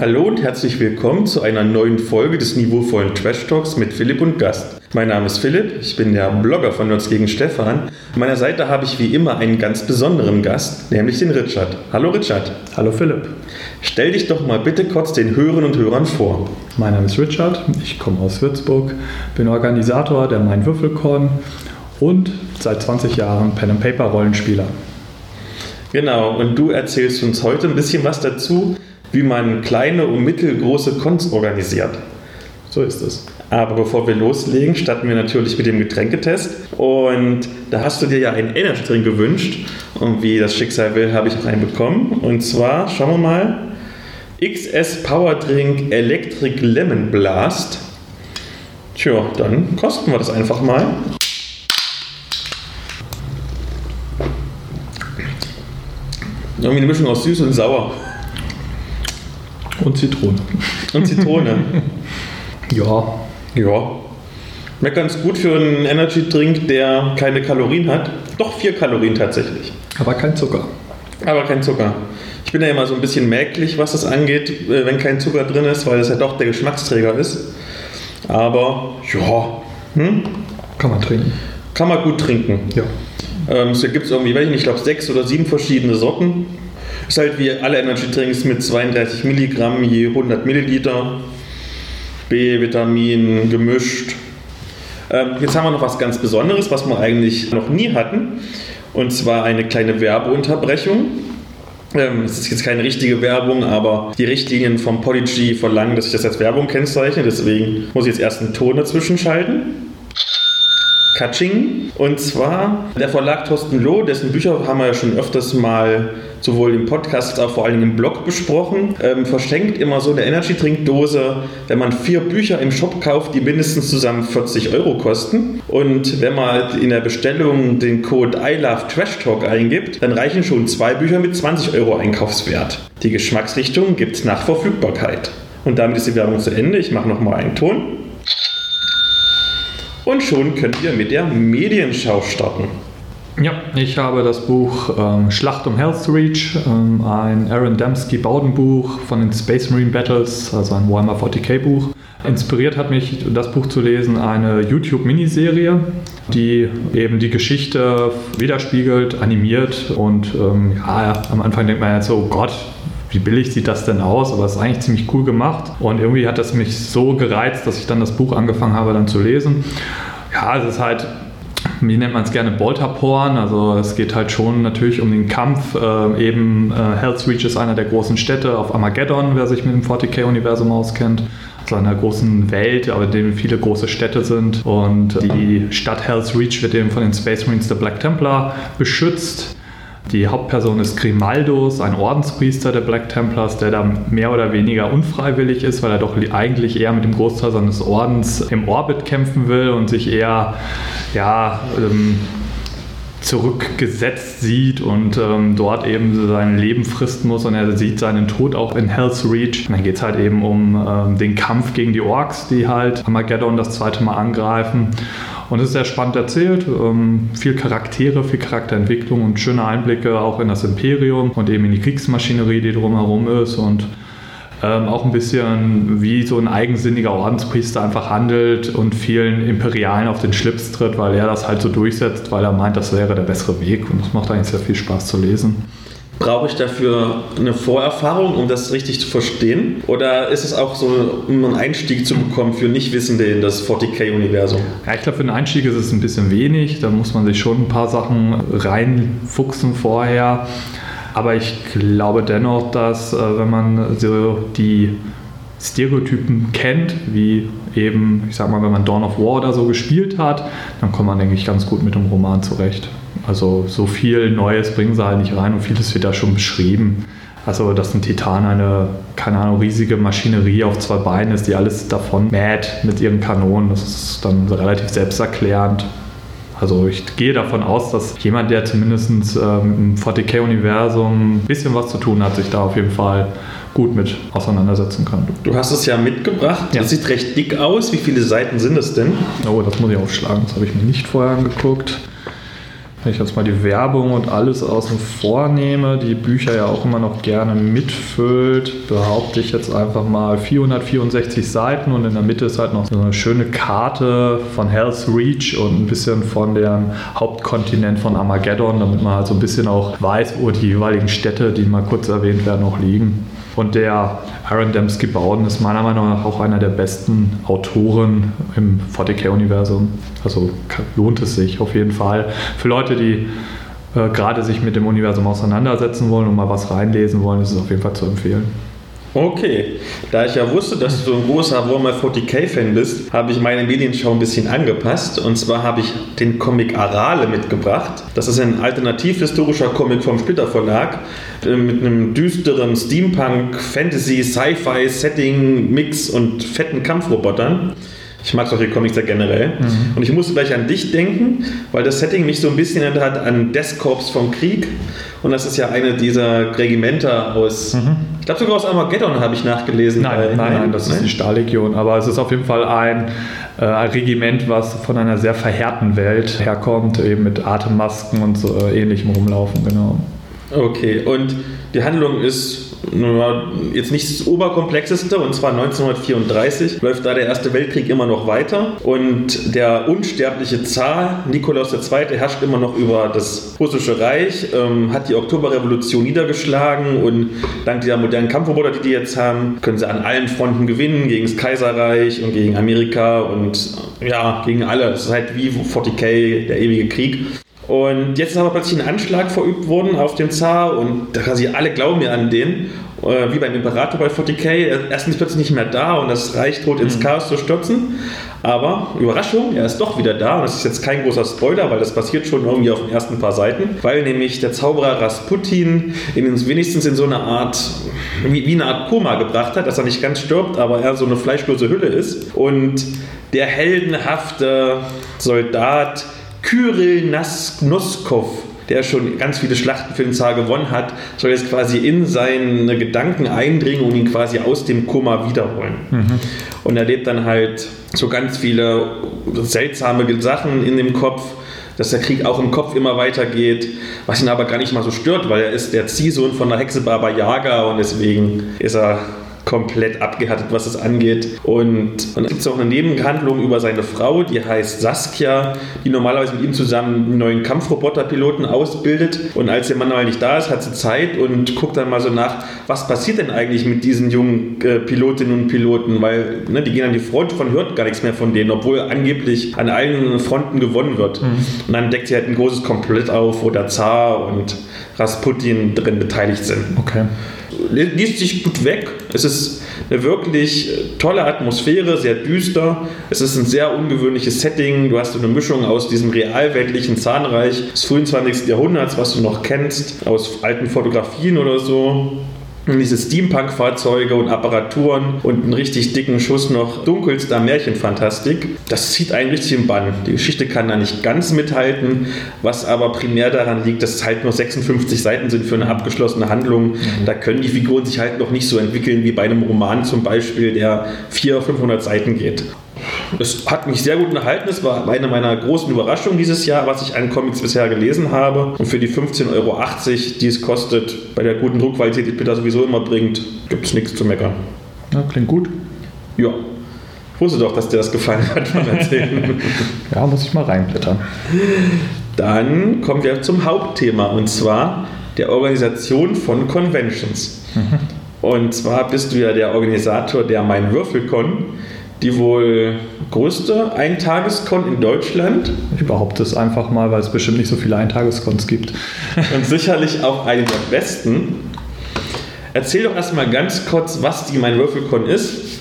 Hallo und herzlich willkommen zu einer neuen Folge des niveauvollen Trash Talks mit Philipp und Gast. Mein Name ist Philipp, ich bin der Blogger von Nerds gegen Stefan. An meiner Seite habe ich wie immer einen ganz besonderen Gast, nämlich den Richard. Hallo Richard. Hallo Philipp. Stell dich doch mal bitte kurz den Hörern und Hörern vor. Mein Name ist Richard, ich komme aus Würzburg, bin Organisator der Mein Würfelkorn und seit 20 Jahren Pen and Paper Rollenspieler. Genau, und du erzählst uns heute ein bisschen was dazu, wie man kleine und mittelgroße Cons organisiert. So ist es. Aber bevor wir loslegen, starten wir natürlich mit dem Getränketest. Und da hast du dir ja einen Energy Drink gewünscht. Und wie das Schicksal will, habe ich auch einen bekommen. Und zwar, schauen wir mal, XS Power Drink Electric Lemon Blast. Tja, dann kosten wir das einfach mal. Irgendwie eine Mischung aus süß und sauer. Und Zitrone. Und Zitrone. Ja. Ja. Schmeckt ganz gut für einen Energy Drink, der keine Kalorien hat. Doch vier Kalorien tatsächlich. Aber kein Zucker. Aber kein Zucker. Ich bin ja immer so ein bisschen mäglich, was das angeht, äh, wenn kein Zucker drin ist, weil das ja doch der Geschmacksträger ist. Aber ja, hm? Kann man trinken. kann man gut trinken. Ja. Ähm, es gibt irgendwie, nicht, ich glaube sechs oder sieben verschiedene Sorten. Ist halt wie alle Energy Drinks mit 32 Milligramm je 100 Milliliter. B-Vitamin gemischt. Ähm, jetzt haben wir noch was ganz Besonderes, was wir eigentlich noch nie hatten. Und zwar eine kleine Werbeunterbrechung. Ähm, Es ist jetzt keine richtige Werbung, aber die Richtlinien vom Podigy verlangen, dass ich das als Werbung kennzeichne. Deswegen muss ich jetzt erst einen Ton dazwischen schalten. Katsching. Und zwar der Verlag Thorsten Loh, dessen Bücher haben wir ja schon öfters mal sowohl im Podcast als auch vor allem im Blog besprochen, ähm, verschenkt immer so eine Energy-Trinkdose, wenn man vier Bücher im Shop kauft, die mindestens zusammen 40 Euro kosten. Und wenn man in der Bestellung den Code I Love Trash Talk eingibt, dann reichen schon zwei Bücher mit 20 Euro Einkaufswert. Die Geschmacksrichtung gibt es nach Verfügbarkeit. Und damit ist die Werbung zu Ende. Ich mache nochmal einen Ton. Und schon könnt ihr mit der Medienschau starten. Ja, ich habe das Buch ähm, Schlacht um Healthreach, ähm, ein Aaron Dembski Bowden-Buch von den Space Marine Battles, also ein Warhammer 40k Buch. Inspiriert hat mich, das Buch zu lesen, eine YouTube-Miniserie, die eben die Geschichte widerspiegelt, animiert und ähm, ja, am Anfang denkt man jetzt so, oh Gott, wie billig sieht das denn aus? Aber es ist eigentlich ziemlich cool gemacht. Und irgendwie hat das mich so gereizt, dass ich dann das Buch angefangen habe, dann zu lesen. Ja, es ist halt, wie nennt man es gerne, Bolterporn. Also es geht halt schon natürlich um den Kampf. Äh, eben äh, Hellsreach ist einer der großen Städte auf Armageddon, wer sich mit dem 40k-Universum auskennt. So einer großen Welt, aber in dem viele große Städte sind. Und die Stadt Hellsreach wird eben von den Space Marines der Black Templar beschützt. Die Hauptperson ist Grimaldus, ein Ordenspriester der Black Templars, der da mehr oder weniger unfreiwillig ist, weil er doch eigentlich eher mit dem Großteil seines Ordens im Orbit kämpfen will und sich eher ja, ähm, zurückgesetzt sieht und ähm, dort eben sein Leben fristen muss und er sieht seinen Tod auch in Hell's Reach. Und dann geht es halt eben um ähm, den Kampf gegen die Orks, die halt Armageddon das zweite Mal angreifen. Und es ist sehr spannend erzählt, ähm, viel Charaktere, viel Charakterentwicklung und schöne Einblicke auch in das Imperium und eben in die Kriegsmaschinerie, die drumherum ist und ähm, auch ein bisschen wie so ein eigensinniger Ordenspriester einfach handelt und vielen Imperialen auf den Schlips tritt, weil er das halt so durchsetzt, weil er meint, das wäre der bessere Weg und das macht eigentlich sehr viel Spaß zu lesen. Brauche ich dafür eine Vorerfahrung, um das richtig zu verstehen? Oder ist es auch so, um einen Einstieg zu bekommen für Nichtwissende in das 40k-Universum? Ja, ich glaube, für den Einstieg ist es ein bisschen wenig. Da muss man sich schon ein paar Sachen reinfuchsen vorher. Aber ich glaube dennoch, dass äh, wenn man so die Stereotypen kennt, wie eben, ich sag mal, wenn man Dawn of War oder so gespielt hat, dann kommt man, denke ich, ganz gut mit dem Roman zurecht. Also so viel Neues bringen sie halt nicht rein und vieles wird da schon beschrieben. Also, dass ein Titan eine, keine Ahnung, riesige Maschinerie auf zwei Beinen ist, die alles davon mäht mit ihren Kanonen. Das ist dann relativ selbsterklärend. Also ich gehe davon aus, dass jemand, der zumindest ähm, im 40k-Universum ein bisschen was zu tun hat, sich da auf jeden Fall gut mit auseinandersetzen kann. Du hast es ja mitgebracht. Ja. Das sieht recht dick aus. Wie viele Seiten sind es denn? Oh, das muss ich aufschlagen. Das habe ich mir nicht vorher angeguckt. Wenn ich jetzt mal die Werbung und alles außen vor nehme, die Bücher ja auch immer noch gerne mitfüllt, behaupte ich jetzt einfach mal 464 Seiten und in der Mitte ist halt noch so eine schöne Karte von Hell's Reach und ein bisschen von dem Hauptkontinent von Armageddon, damit man halt so ein bisschen auch weiß, wo die jeweiligen Städte, die mal kurz erwähnt werden, auch liegen. Und der Aaron Dembski Bowden ist meiner Meinung nach auch einer der besten Autoren im 40k-Universum. Also lohnt es sich auf jeden Fall. Für Leute, die äh, gerade sich mit dem Universum auseinandersetzen wollen und mal was reinlesen wollen, ist es auf jeden Fall zu empfehlen. Okay, da ich ja wusste, dass du ein großer Warhammer 40k-Fan bist, habe ich meine Medienschau ein bisschen angepasst. Und zwar habe ich den Comic Arale mitgebracht. Das ist ein alternativ-historischer Comic vom Splitter Verlag äh, mit einem düsteren Steampunk, Fantasy, Sci-Fi, Setting, Mix und fetten Kampfrobotern. Ich mag solche Comics ja generell. Mhm. Und ich musste gleich an dich denken, weil das Setting mich so ein bisschen erinnert hat an Death Corps vom Krieg. Und das ist ja eine dieser Regimenter aus, mhm. ich glaube sogar aus Armageddon habe ich nachgelesen. Nein, nein, nein, das ist die Stahllegion. Aber es ist auf jeden Fall ein, äh, ein Regiment, was von einer sehr verhärten Welt herkommt, eben mit Atemmasken und so äh, ähnlichem rumlaufen, genau. Okay, und die Handlung ist jetzt nicht das Oberkomplexeste, und zwar 1934 läuft da der Erste Weltkrieg immer noch weiter und der unsterbliche Zar Nikolaus II. herrscht immer noch über das russische Reich, ähm, hat die Oktoberrevolution niedergeschlagen und dank dieser modernen Kampfroboter, die die jetzt haben, können sie an allen Fronten gewinnen, gegen das Kaiserreich und gegen Amerika und ja, gegen alle. Es ist halt wie 40k, der ewige Krieg. Und jetzt ist aber plötzlich ein Anschlag verübt worden auf den Zar und da quasi alle glauben ja an den, äh, wie beim Imperator bei 40k. Erstens plötzlich nicht mehr da und das Reich droht ins mhm. Chaos zu stürzen. Aber Überraschung, er ist doch wieder da und das ist jetzt kein großer Spoiler, weil das passiert schon irgendwie auf den ersten paar Seiten, weil nämlich der Zauberer Rasputin ihn wenigstens in so eine Art, wie, wie eine Art Koma gebracht hat, dass er nicht ganz stirbt, aber er so eine fleischlose Hülle ist. Und der heldenhafte Soldat Kyrill Noskov, der schon ganz viele Schlachten für den Zar gewonnen hat, soll jetzt quasi in seine Gedanken eindringen und ihn quasi aus dem Koma wiederholen. Mhm. Und er lebt dann halt so ganz viele seltsame Sachen in dem Kopf, dass der Krieg auch im Kopf immer weitergeht, was ihn aber gar nicht mal so stört, weil er ist der Ziehsohn von der Hexe Baba Yaga und deswegen ist er komplett abgehärtet, was es angeht. Und, und dann gibt es auch eine Nebenhandlung über seine Frau, die heißt Saskia, die normalerweise mit ihm zusammen einen neuen Kampfroboterpiloten ausbildet. Und als der Mann mal nicht da ist, hat sie Zeit und guckt dann mal so nach, was passiert denn eigentlich mit diesen jungen äh, Pilotinnen und Piloten, weil ne, die gehen an die Front und hört gar nichts mehr von denen, obwohl angeblich an allen Fronten gewonnen wird. Mhm. Und dann deckt sie halt ein großes Komplett auf, wo der Zar und Rasputin drin beteiligt sind. Okay liest sich gut weg. Es ist eine wirklich tolle Atmosphäre, sehr düster. Es ist ein sehr ungewöhnliches Setting. Du hast eine Mischung aus diesem realweltlichen Zahnreich des frühen 20. Jahrhunderts, was du noch kennst, aus alten Fotografien oder so diese Steampunk-Fahrzeuge und Apparaturen und einen richtig dicken Schuss noch dunkelster Märchenfantastik. Das zieht einen richtig im Bann. Die Geschichte kann da nicht ganz mithalten, was aber primär daran liegt, dass es halt nur 56 Seiten sind für eine abgeschlossene Handlung. Mhm. Da können die Figuren sich halt noch nicht so entwickeln wie bei einem Roman zum Beispiel, der 400, 500 Seiten geht. Es hat mich sehr gut unterhalten. Es war eine meiner großen Überraschungen dieses Jahr, was ich an Comics bisher gelesen habe. Und für die 15,80 Euro, die es kostet, bei der guten Druckqualität, die Peter sowieso immer bringt, gibt es nichts zu meckern. Ja, klingt gut. Ja. Ich wusste doch, dass dir das gefallen hat beim Erzählen. ja, muss ich mal reinblättern. Dann kommen wir zum Hauptthema und zwar der Organisation von Conventions. Mhm. Und zwar bist du ja der Organisator der Mein Würfelcon die wohl größte Eintageskon in Deutschland. Ich behaupte es einfach mal, weil es bestimmt nicht so viele Eintageskons gibt. Und sicherlich auch eine der besten. Erzähl doch erstmal ganz kurz, was die Mein Würfelcon ist.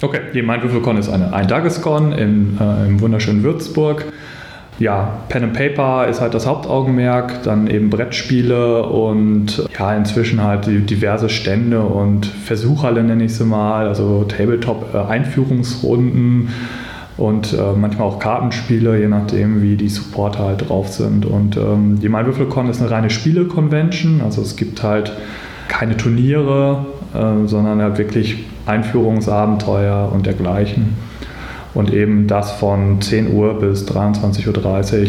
Okay, die Mein Würfelcon ist eine Eintageskon im, äh, im wunderschönen Würzburg ja, Pen and Paper ist halt das Hauptaugenmerk, dann eben Brettspiele und ja, inzwischen halt diverse Stände und Versuchhalle nenne ich sie mal, also Tabletop-Einführungsrunden. und äh, manchmal auch Kartenspiele, je nachdem, wie die Supporter halt drauf sind. Und ähm, die MyWürfelCon ist eine reine Spiele-Convention, also es gibt halt keine Turniere, äh, sondern halt wirklich Einführungsabenteuer und dergleichen. Und eben das von 10 Uhr bis 23.30 Uhr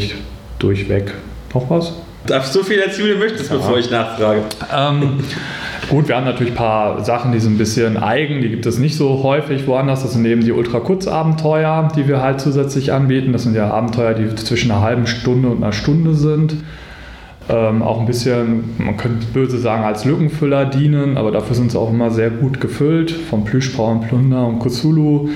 durchweg. Noch was? Darfst du so viel erzählen, wie du möchtest, ja. bevor ich nachfrage? Ähm, gut, wir haben natürlich ein paar Sachen, die sind ein bisschen eigen, die gibt es nicht so häufig woanders. Das sind eben die Ultra-Kurz-Abenteuer, die wir halt zusätzlich anbieten. Das sind ja Abenteuer, die zwischen einer halben Stunde und einer Stunde sind. Ähm, auch ein bisschen, man könnte böse sagen, als Lückenfüller dienen, aber dafür sind sie auch immer sehr gut gefüllt. Vom Plüschbau und Plunder und Cthulhu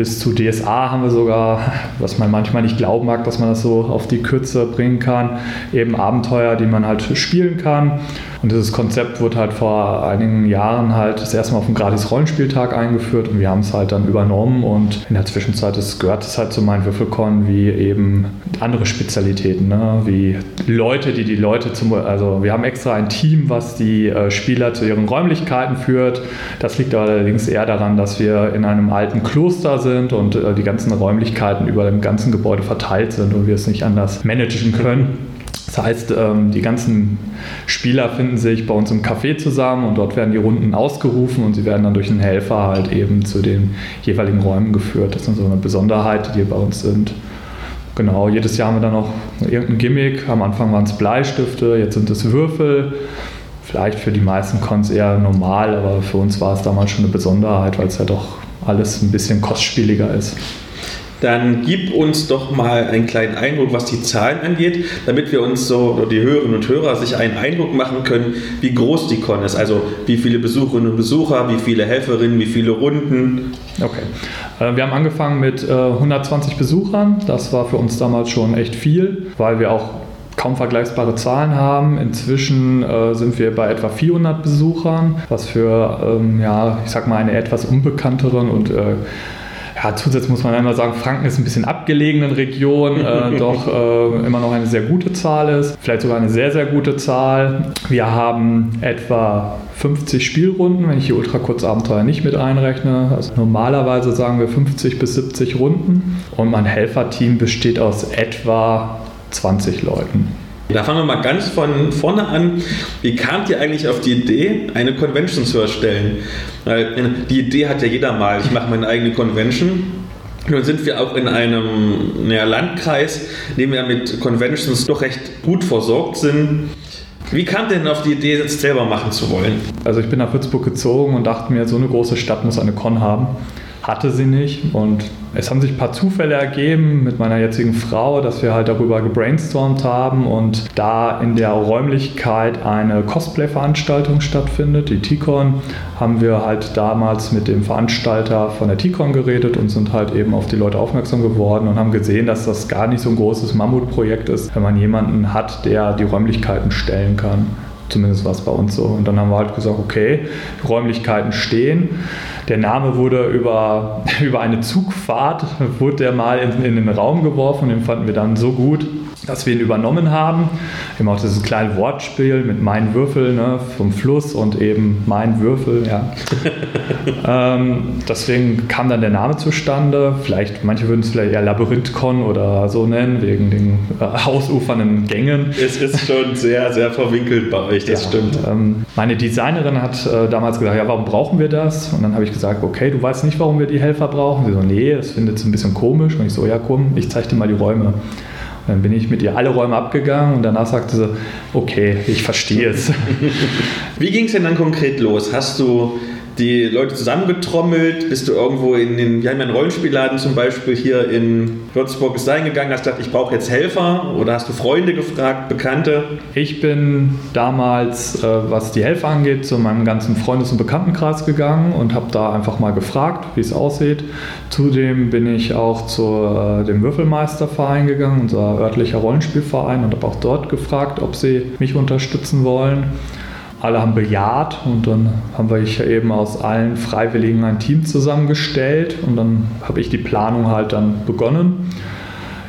bis zu DSA haben wir sogar, was man manchmal nicht glauben mag, dass man das so auf die Kürze bringen kann, eben Abenteuer, die man halt spielen kann. Und dieses Konzept wurde halt vor einigen Jahren halt das erste Mal auf dem Gratis-Rollenspieltag eingeführt und wir haben es halt dann übernommen und in der Zwischenzeit ist, gehört es halt zu meinen Würfelcon wie eben andere Spezialitäten, ne? wie Leute, die die Leute zum, also wir haben extra ein Team, was die äh, Spieler zu ihren Räumlichkeiten führt. Das liegt allerdings eher daran, dass wir in einem alten Kloster sind und äh, die ganzen Räumlichkeiten über dem ganzen Gebäude verteilt sind und wir es nicht anders managen können. Das heißt, ähm, die ganzen Spieler finden sich bei uns im Café zusammen und dort werden die Runden ausgerufen und sie werden dann durch einen Helfer halt eben zu den jeweiligen Räumen geführt. Das ist so eine Besonderheit, die bei uns sind. Genau, jedes Jahr haben wir dann noch irgendein Gimmick. Am Anfang waren es Bleistifte, jetzt sind es Würfel. Vielleicht für die meisten Cons eher normal, aber für uns war es damals schon eine Besonderheit, weil es ja doch alles ein bisschen kostspieliger ist dann gib uns doch mal einen kleinen Eindruck, was die Zahlen angeht, damit wir uns so, die Hörerinnen und Hörer, sich einen Eindruck machen können, wie groß die Con ist. Also wie viele Besucherinnen und Besucher, wie viele Helferinnen, wie viele Runden. Okay. Äh, wir haben angefangen mit 120 äh, Besuchern. Das war für uns damals schon echt viel, weil wir auch kaum vergleichbare Zahlen haben. Inzwischen äh, sind wir bei etwa 400 Besuchern, was für, ähm, ja, ich sag mal, eine etwas unbekannteren und äh, ja, zusätzlich muss man einmal sagen, Franken ist ein bisschen abgelegenen Region, äh, doch äh, immer noch eine sehr gute Zahl ist, vielleicht sogar eine sehr, sehr gute Zahl. Wir haben etwa 50 Spielrunden, wenn ich die Ultrakurzabenteuer nicht mit einrechne. Also normalerweise sagen wir 50 bis 70 Runden und mein Helferteam besteht aus etwa 20 Leuten. Da fangen wir mal ganz von vorne an. Wie kamt ihr eigentlich auf die Idee, eine Convention zu erstellen? Die Idee hat ja jeder mal. Ich mache meine eigene Convention. Nun sind wir auch in einem naja, Landkreis, in dem wir mit Conventions doch recht gut versorgt sind. Wie kam denn auf die Idee, das selber machen zu wollen? Also ich bin nach Würzburg gezogen und dachte mir, so eine große Stadt muss eine Con haben hatte sie nicht. Und es haben sich ein paar Zufälle ergeben mit meiner jetzigen Frau, dass wir halt darüber gebrainstormt haben und da in der Räumlichkeit eine Cosplay-Veranstaltung stattfindet, die T-Con, haben wir halt damals mit dem Veranstalter von der T-Con geredet und sind halt eben auf die Leute aufmerksam geworden und haben gesehen, dass das gar nicht so ein großes Mammutprojekt ist, wenn man jemanden hat, der die Räumlichkeiten stellen kann. Zumindest war es bei uns so. Und dann haben wir halt gesagt, okay, Räumlichkeiten stehen. Der Name wurde über, über eine Zugfahrt, wurde der mal in, in den Raum geworfen den fanden wir dann so gut, dass wir ihn übernommen haben. Wir haben auch dieses kleine Wortspiel mit mein Würfel ne, vom Fluss und eben mein Würfel. Ja. ähm, deswegen kam dann der Name zustande. Vielleicht, manche würden es vielleicht eher Labyrinthkon oder so nennen, wegen den äh, ausufernden Gängen. Es ist schon sehr, sehr verwinkelt bei euch, das ja, stimmt. Ähm, meine Designerin hat äh, damals gesagt, ja, warum brauchen wir das? Und dann habe ich gesagt, okay, du weißt nicht, warum wir die Helfer brauchen? Sie so, nee, das findet es ein bisschen komisch. Und ich so, ja komm, ich zeige dir mal die Räume. Dann bin ich mit ihr alle Räume abgegangen und danach sagte sie, okay, ich verstehe es. Wie ging es denn dann konkret los? Hast du die Leute zusammengetrommelt? Bist du irgendwo in den, wir haben ja einen Rollenspielladen zum Beispiel hier in Würzburg ist reingegangen, hast gesagt, ich brauche jetzt Helfer oder hast du Freunde gefragt, Bekannte? Ich bin damals, äh, was die Helfer angeht, zu meinem ganzen Freundes- und Bekanntenkreis gegangen und habe da einfach mal gefragt, wie es aussieht. Zudem bin ich auch zu äh, dem Würfelmeisterverein gegangen, unser örtlicher Rollenspielverein, und habe auch dort gefragt, ob sie mich unterstützen wollen alle haben bejaht und dann haben wir eben aus allen Freiwilligen ein Team zusammengestellt und dann habe ich die Planung halt dann begonnen.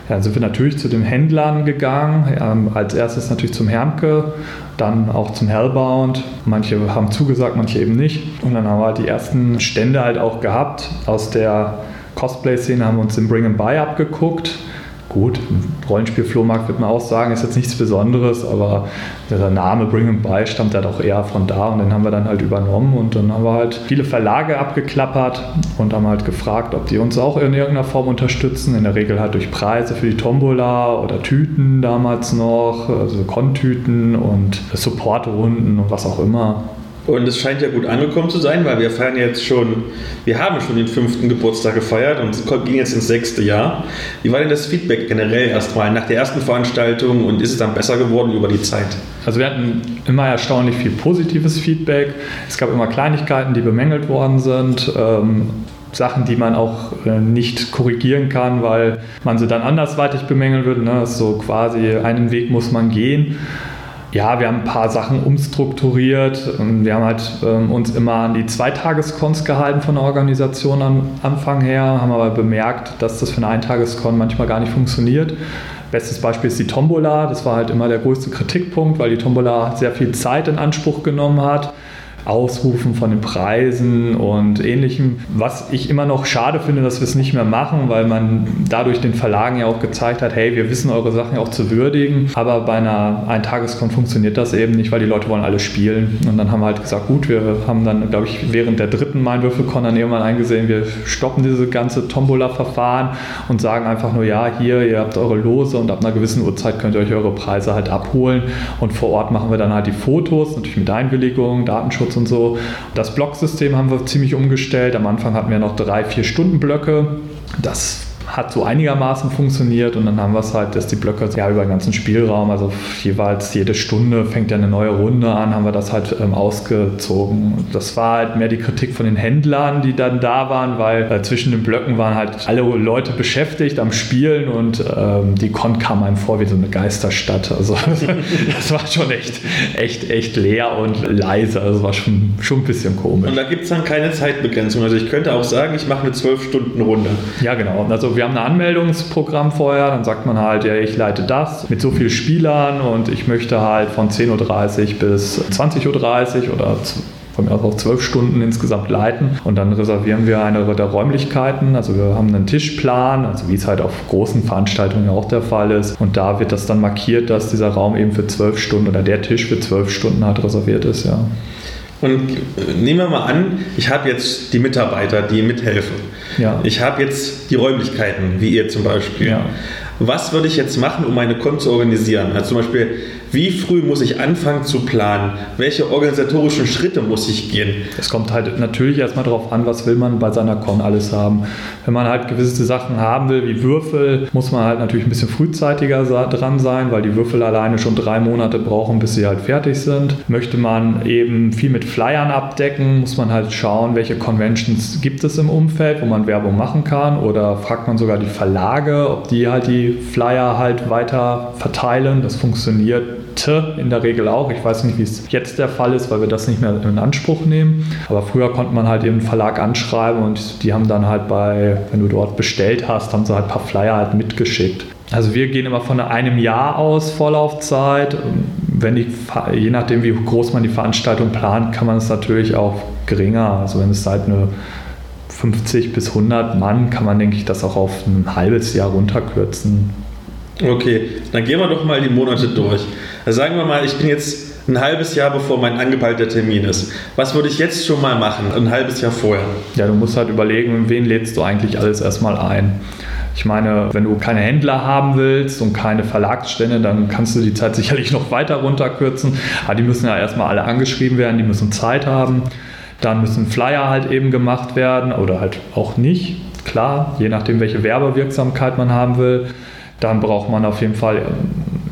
Ja, dann sind wir natürlich zu den Händlern gegangen, ja, als erstes natürlich zum Hermke, dann auch zum Hellbound. Manche haben zugesagt, manche eben nicht. Und dann haben wir halt die ersten Stände halt auch gehabt aus der Cosplay-Szene haben wir uns den Bring and Buy abgeguckt gut, Rollenspiel-Flohmarkt wird man auch sagen, ist jetzt nichts Besonderes, aber der Name Bring and Buy stammt ja doch eher von da und den haben wir dann halt übernommen und dann haben wir halt viele Verlage abgeklappert und haben halt gefragt, ob die uns auch in irgendeiner Form unterstützen, in der Regel halt durch Preise für die Tombola oder Tüten damals noch, also Kontüten und Supportrunden und was auch immer. Und es scheint ja gut angekommen zu sein, weil wir feiern jetzt schon, wir haben schon den fünften Geburtstag gefeiert und ging jetzt ins sechste Jahr. Wie war denn das Feedback generell erstmal nach der ersten Veranstaltung und ist es dann besser geworden über die Zeit? Also wir hatten immer erstaunlich viel positives Feedback. Es gab immer Kleinigkeiten, die bemängelt worden sind. Ähm, Sachen, die man auch äh, nicht korrigieren kann, weil man sie dann andersweitig bemängeln würde. Ne? So quasi einen Weg muss man gehen. Ja, wir haben ein paar Sachen umstrukturiert. Wir haben halt ähm, uns immer an die Zweitageskons gehalten von der Organisation am Anfang her, haben aber bemerkt, dass das für eine Eintageskon manchmal gar nicht funktioniert. Bestes Beispiel ist die Tombola. Das war halt immer der größte Kritikpunkt, weil die Tombola sehr viel Zeit in Anspruch genommen hat. Ausrufen von den Preisen und ähnlichem. Was ich immer noch schade finde, dass wir es nicht mehr machen, weil man dadurch den Verlagen ja auch gezeigt hat, hey, wir wissen eure Sachen ja auch zu würdigen, aber bei einer Eintageskon funktioniert das eben nicht, weil die Leute wollen alle spielen. Und dann haben wir halt gesagt, gut, wir haben dann, glaube ich, während der dritten Mainwürfelkon dann irgendwann eingesehen, wir stoppen diese ganze Tombola-Verfahren und sagen einfach nur, ja, hier, ihr habt eure Lose und ab einer gewissen Uhrzeit könnt ihr euch eure Preise halt abholen und vor Ort machen wir dann halt die Fotos, natürlich mit Einwilligung, Datenschutz Datenschutz und so. Das Blocksystem haben wir ziemlich umgestellt. Am Anfang hatten wir noch drei, vier Stunden Blöcke. Das hat so einigermaßen funktioniert und dann haben wir es halt, dass die Blöcke ja über den ganzen Spielraum, also jeweils jede Stunde fängt ja eine neue Runde an, haben wir das halt ähm, ausgezogen. Das war halt mehr die Kritik von den Händlern, die dann da waren, weil äh, zwischen den Blöcken waren halt alle Leute beschäftigt am Spielen und ähm, die Con kam einem vor wie so eine Geisterstadt. Also das war schon echt, echt, echt leer und leise. Also war schon, schon ein bisschen komisch. Und da gibt es dann keine Zeitbegrenzung. Also ich könnte auch sagen, ich mache eine 12-Stunden-Runde. Ja, genau. Also wir wir haben ein Anmeldungsprogramm vorher, dann sagt man halt, ja, ich leite das mit so vielen Spielern und ich möchte halt von 10.30 Uhr bis 20.30 Uhr oder von mir aus auch zwölf Stunden insgesamt leiten. Und dann reservieren wir eine der Räumlichkeiten. Also wir haben einen Tischplan, also wie es halt auf großen Veranstaltungen auch der Fall ist. Und da wird das dann markiert, dass dieser Raum eben für zwölf Stunden oder der Tisch für zwölf Stunden halt reserviert ist, ja. Und nehmen wir mal an, ich habe jetzt die Mitarbeiter, die mithelfen. Ja. Ich habe jetzt die Räumlichkeiten, wie ihr zum Beispiel. Ja. Was würde ich jetzt machen, um meine Kon zu organisieren? Also zum Beispiel, wie früh muss ich anfangen zu planen? Welche organisatorischen Schritte muss ich gehen? Es kommt halt natürlich erstmal darauf an, was will man bei seiner Con alles haben. Wenn man halt gewisse Sachen haben will, wie Würfel, muss man halt natürlich ein bisschen frühzeitiger dran sein, weil die Würfel alleine schon drei Monate brauchen, bis sie halt fertig sind. Möchte man eben viel mit Flyern abdecken, muss man halt schauen, welche Conventions gibt es im Umfeld, wo man Werbung machen kann oder fragt man sogar die Verlage, ob die halt die Flyer halt weiter verteilen. Das funktioniert in der Regel auch. Ich weiß nicht, wie es jetzt der Fall ist, weil wir das nicht mehr in Anspruch nehmen. Aber früher konnte man halt eben einen Verlag anschreiben und die haben dann halt bei, wenn du dort bestellt hast, haben sie halt ein paar Flyer halt mitgeschickt. Also wir gehen immer von einem Jahr aus Vorlaufzeit. Wenn die, je nachdem, wie groß man die Veranstaltung plant, kann man es natürlich auch geringer. Also wenn es halt eine 50 bis 100 Mann, kann man, denke ich, das auch auf ein halbes Jahr runterkürzen. Okay, dann gehen wir doch mal die Monate durch. Also sagen wir mal, ich bin jetzt ein halbes Jahr bevor mein angepeilter Termin ist. Was würde ich jetzt schon mal machen, ein halbes Jahr vorher? Ja, du musst halt überlegen, wen lädst du eigentlich alles erstmal ein. Ich meine, wenn du keine Händler haben willst und keine Verlagsstände, dann kannst du die Zeit sicherlich noch weiter runterkürzen. Aber die müssen ja erstmal alle angeschrieben werden, die müssen Zeit haben. Dann müssen Flyer halt eben gemacht werden oder halt auch nicht. Klar, je nachdem, welche Werbewirksamkeit man haben will. Dann braucht man auf jeden Fall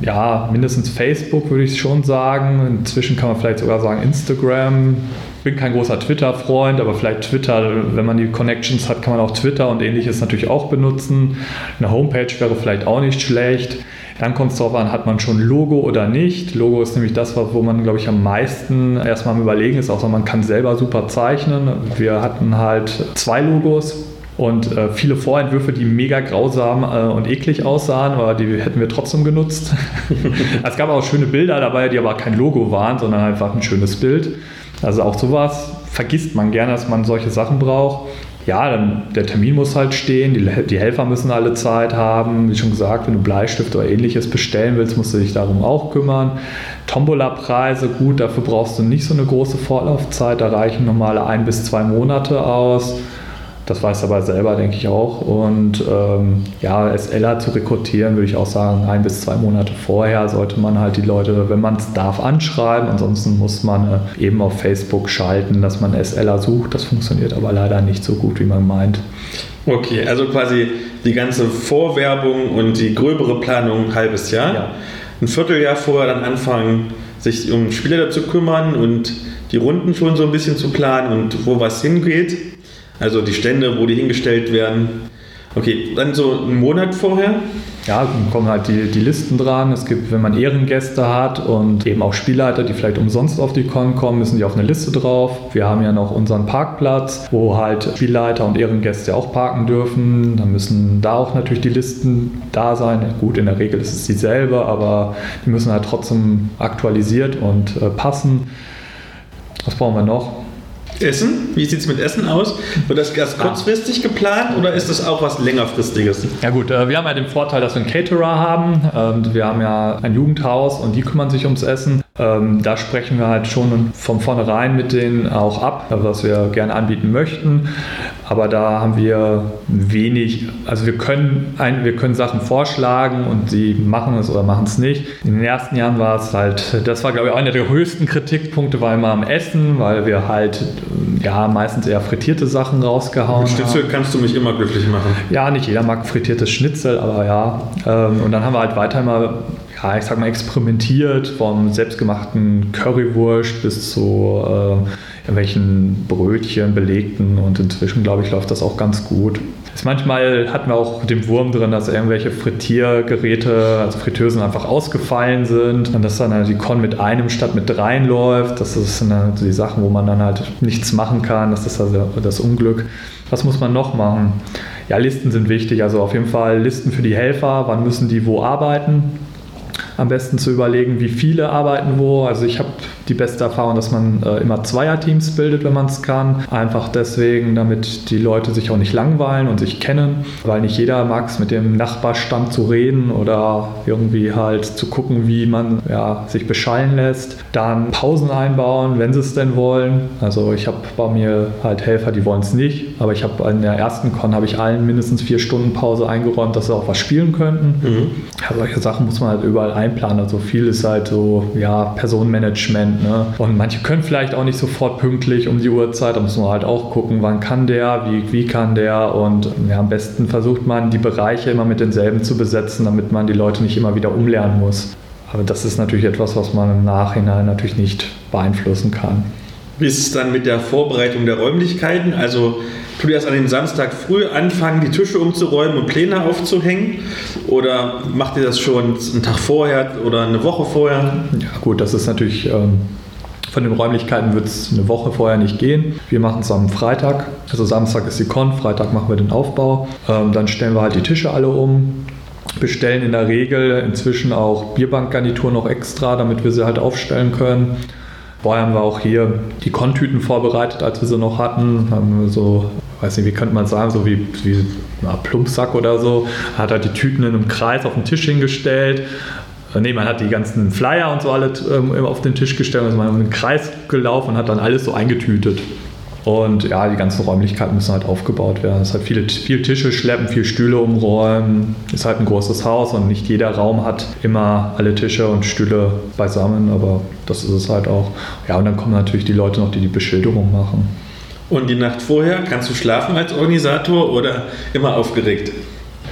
ja, mindestens Facebook, würde ich schon sagen. Inzwischen kann man vielleicht sogar sagen Instagram. Ich bin kein großer Twitter-Freund, aber vielleicht Twitter, wenn man die Connections hat, kann man auch Twitter und ähnliches natürlich auch benutzen. Eine Homepage wäre vielleicht auch nicht schlecht. Dann kommt es darauf an, hat man schon Logo oder nicht. Logo ist nämlich das, wo man, glaube ich, am meisten erstmal am Überlegen ist, außer man kann selber super zeichnen. Wir hatten halt zwei Logos und äh, viele Vorentwürfe, die mega grausam äh, und eklig aussahen, aber die hätten wir trotzdem genutzt. es gab auch schöne Bilder dabei, die aber kein Logo waren, sondern einfach ein schönes Bild. Also auch sowas vergisst man gerne, dass man solche Sachen braucht. ja, dann der Termin muss halt stehen, die, die Helfer müssen alle Zeit haben. Wie schon gesagt, wenn du Bleistift oder ähnliches bestellen willst, musst du dich darum auch kümmern. Tombola-Preise, gut, dafür brauchst du nicht so eine große Vorlaufzeit, da reichen normale ein bis zwei Monate aus. Das weiß aber selber, denke ich auch. Und ähm, ja, SLer zu rekrutieren, würde ich auch sagen, ein bis zwei Monate vorher sollte man halt die Leute, wenn man es darf, anschreiben. Ansonsten muss man äh, eben auf Facebook schalten, dass man SLer sucht. Das funktioniert aber leider nicht so gut, wie man meint. Okay, also quasi die ganze Vorwerbung und die gröbere Planung ein halbes Jahr. Ja. Ein Vierteljahr vorher dann anfangen, sich um Spieler zu kümmern und die Runden schon so ein bisschen zu planen und wo was hingeht. Also die Stände, wo die hingestellt werden. Okay, dann so einen Monat vorher? Ja, kommen halt die, die Listen dran. Es gibt, wenn man Ehrengäste hat und eben auch Spielleiter, die vielleicht umsonst auf die Con kommen, müssen die auf eine Liste drauf. Wir haben ja noch unseren Parkplatz, wo halt Spielleiter und Ehrengäste auch parken dürfen. Dann müssen da auch natürlich die Listen da sein. Gut, in der Regel ist es dieselbe, aber die müssen halt trotzdem aktualisiert und äh, passen. Was brauchen wir noch? Essen? Wie sieht es mit Essen aus? Wird das erst kurzfristig geplant oder ist das auch was längerfristiges? Ja gut, äh, wir haben ja den Vorteil, dass wir einen Caterer haben. Ähm, wir haben ja ein Jugendhaus und die kümmern sich ums Essen. Ähm, da sprechen wir halt schon von vornherein mit denen auch ab, was wir gerne anbieten möchten. Aber da haben wir wenig, also wir können, ein, wir können Sachen vorschlagen und sie machen es oder machen es nicht. In den ersten Jahren war es halt, das war glaube ich einer der höchsten Kritikpunkte, war immer am Essen, weil wir halt ja meistens eher frittierte Sachen rausgehauen Mit Schnitzel haben. kannst du mich immer glücklich machen. Ja, nicht jeder mag frittiertes Schnitzel, aber ja. Ähm, und dann haben wir halt weiter mal ja, ich sag mal, experimentiert, vom selbstgemachten Currywurst bis zu äh, irgendwelchen Brötchen, belegten und inzwischen, glaube ich, läuft das auch ganz gut. Ist manchmal hatten wir auch den Wurm drin, dass irgendwelche Frittiergeräte, also Fritteusen einfach ausgefallen sind und dass dann halt die Con mit einem statt mit dreien läuft. Das sind dann die Sachen, wo man dann halt nichts machen kann. Das ist also das Unglück. Was muss man noch machen? Ja, Listen sind wichtig. Also auf jeden Fall Listen für die Helfer. Wann müssen die wo arbeiten? Am besten zu überlegen, wie viele arbeiten wo. Also ich habe die beste Erfahrung, dass man äh, immer Zweierteams bildet, wenn man es kann. Einfach deswegen, damit die Leute sich auch nicht langweilen und sich kennen, weil nicht jeder mag es mit dem Nachbarstand zu reden oder irgendwie halt zu gucken, wie man ja, sich beschallen lässt. Dann Pausen einbauen, wenn sie es denn wollen. Also ich habe bei mir halt Helfer, die wollen es nicht, aber ich habe in der ersten Con habe ich allen mindestens vier Stunden Pause eingeräumt, dass sie auch was spielen könnten. Mhm. Ja, solche Sachen muss man halt überall einplanen. Also viel ist halt so ja Personenmanagement Ne? Und manche können vielleicht auch nicht sofort pünktlich um die Uhrzeit, da muss man halt auch gucken, wann kann der, wie, wie kann der. Und ja, am besten versucht man, die Bereiche immer mit denselben zu besetzen, damit man die Leute nicht immer wieder umlernen muss. Aber das ist natürlich etwas, was man im Nachhinein natürlich nicht beeinflussen kann. Wie ist es dann mit der Vorbereitung der Räumlichkeiten? Also ihr erst an dem Samstag früh anfangen, die Tische umzuräumen und Pläne aufzuhängen? Oder macht ihr das schon einen Tag vorher oder eine Woche vorher? Ja gut, das ist natürlich... Ähm von den Räumlichkeiten wird es eine Woche vorher nicht gehen. Wir machen es am Freitag. Also Samstag ist die Con, Freitag machen wir den Aufbau. Ähm, dann stellen wir halt die Tische alle um, bestellen in der Regel inzwischen auch Bierbankgarnitur noch extra, damit wir sie halt aufstellen können. Vorher haben wir auch hier die Kontüten vorbereitet, als wir sie noch hatten. Haben wir so, weiß nicht, wie könnte man sagen, so wie, wie na, Plumpsack oder so. Hat halt die Tüten in einem Kreis auf den Tisch hingestellt. Äh, nee, man hat die ganzen Flyer und so alle ähm, auf den Tisch gestellt, also man ist in den Kreis gelaufen und hat dann alles so eingetütet. Und ja, die ganzen Räumlichkeiten müssen halt aufgebaut werden. Es hat viele, viel Tische schleppen, viel Stühle umräumen. Ist halt ein großes Haus und nicht jeder Raum hat immer alle Tische und Stühle beisammen, aber das ist es halt auch. Ja, und dann kommen natürlich die Leute noch, die die Beschilderung machen. Und die Nacht vorher, kannst du schlafen als Organisator oder immer aufgeregt?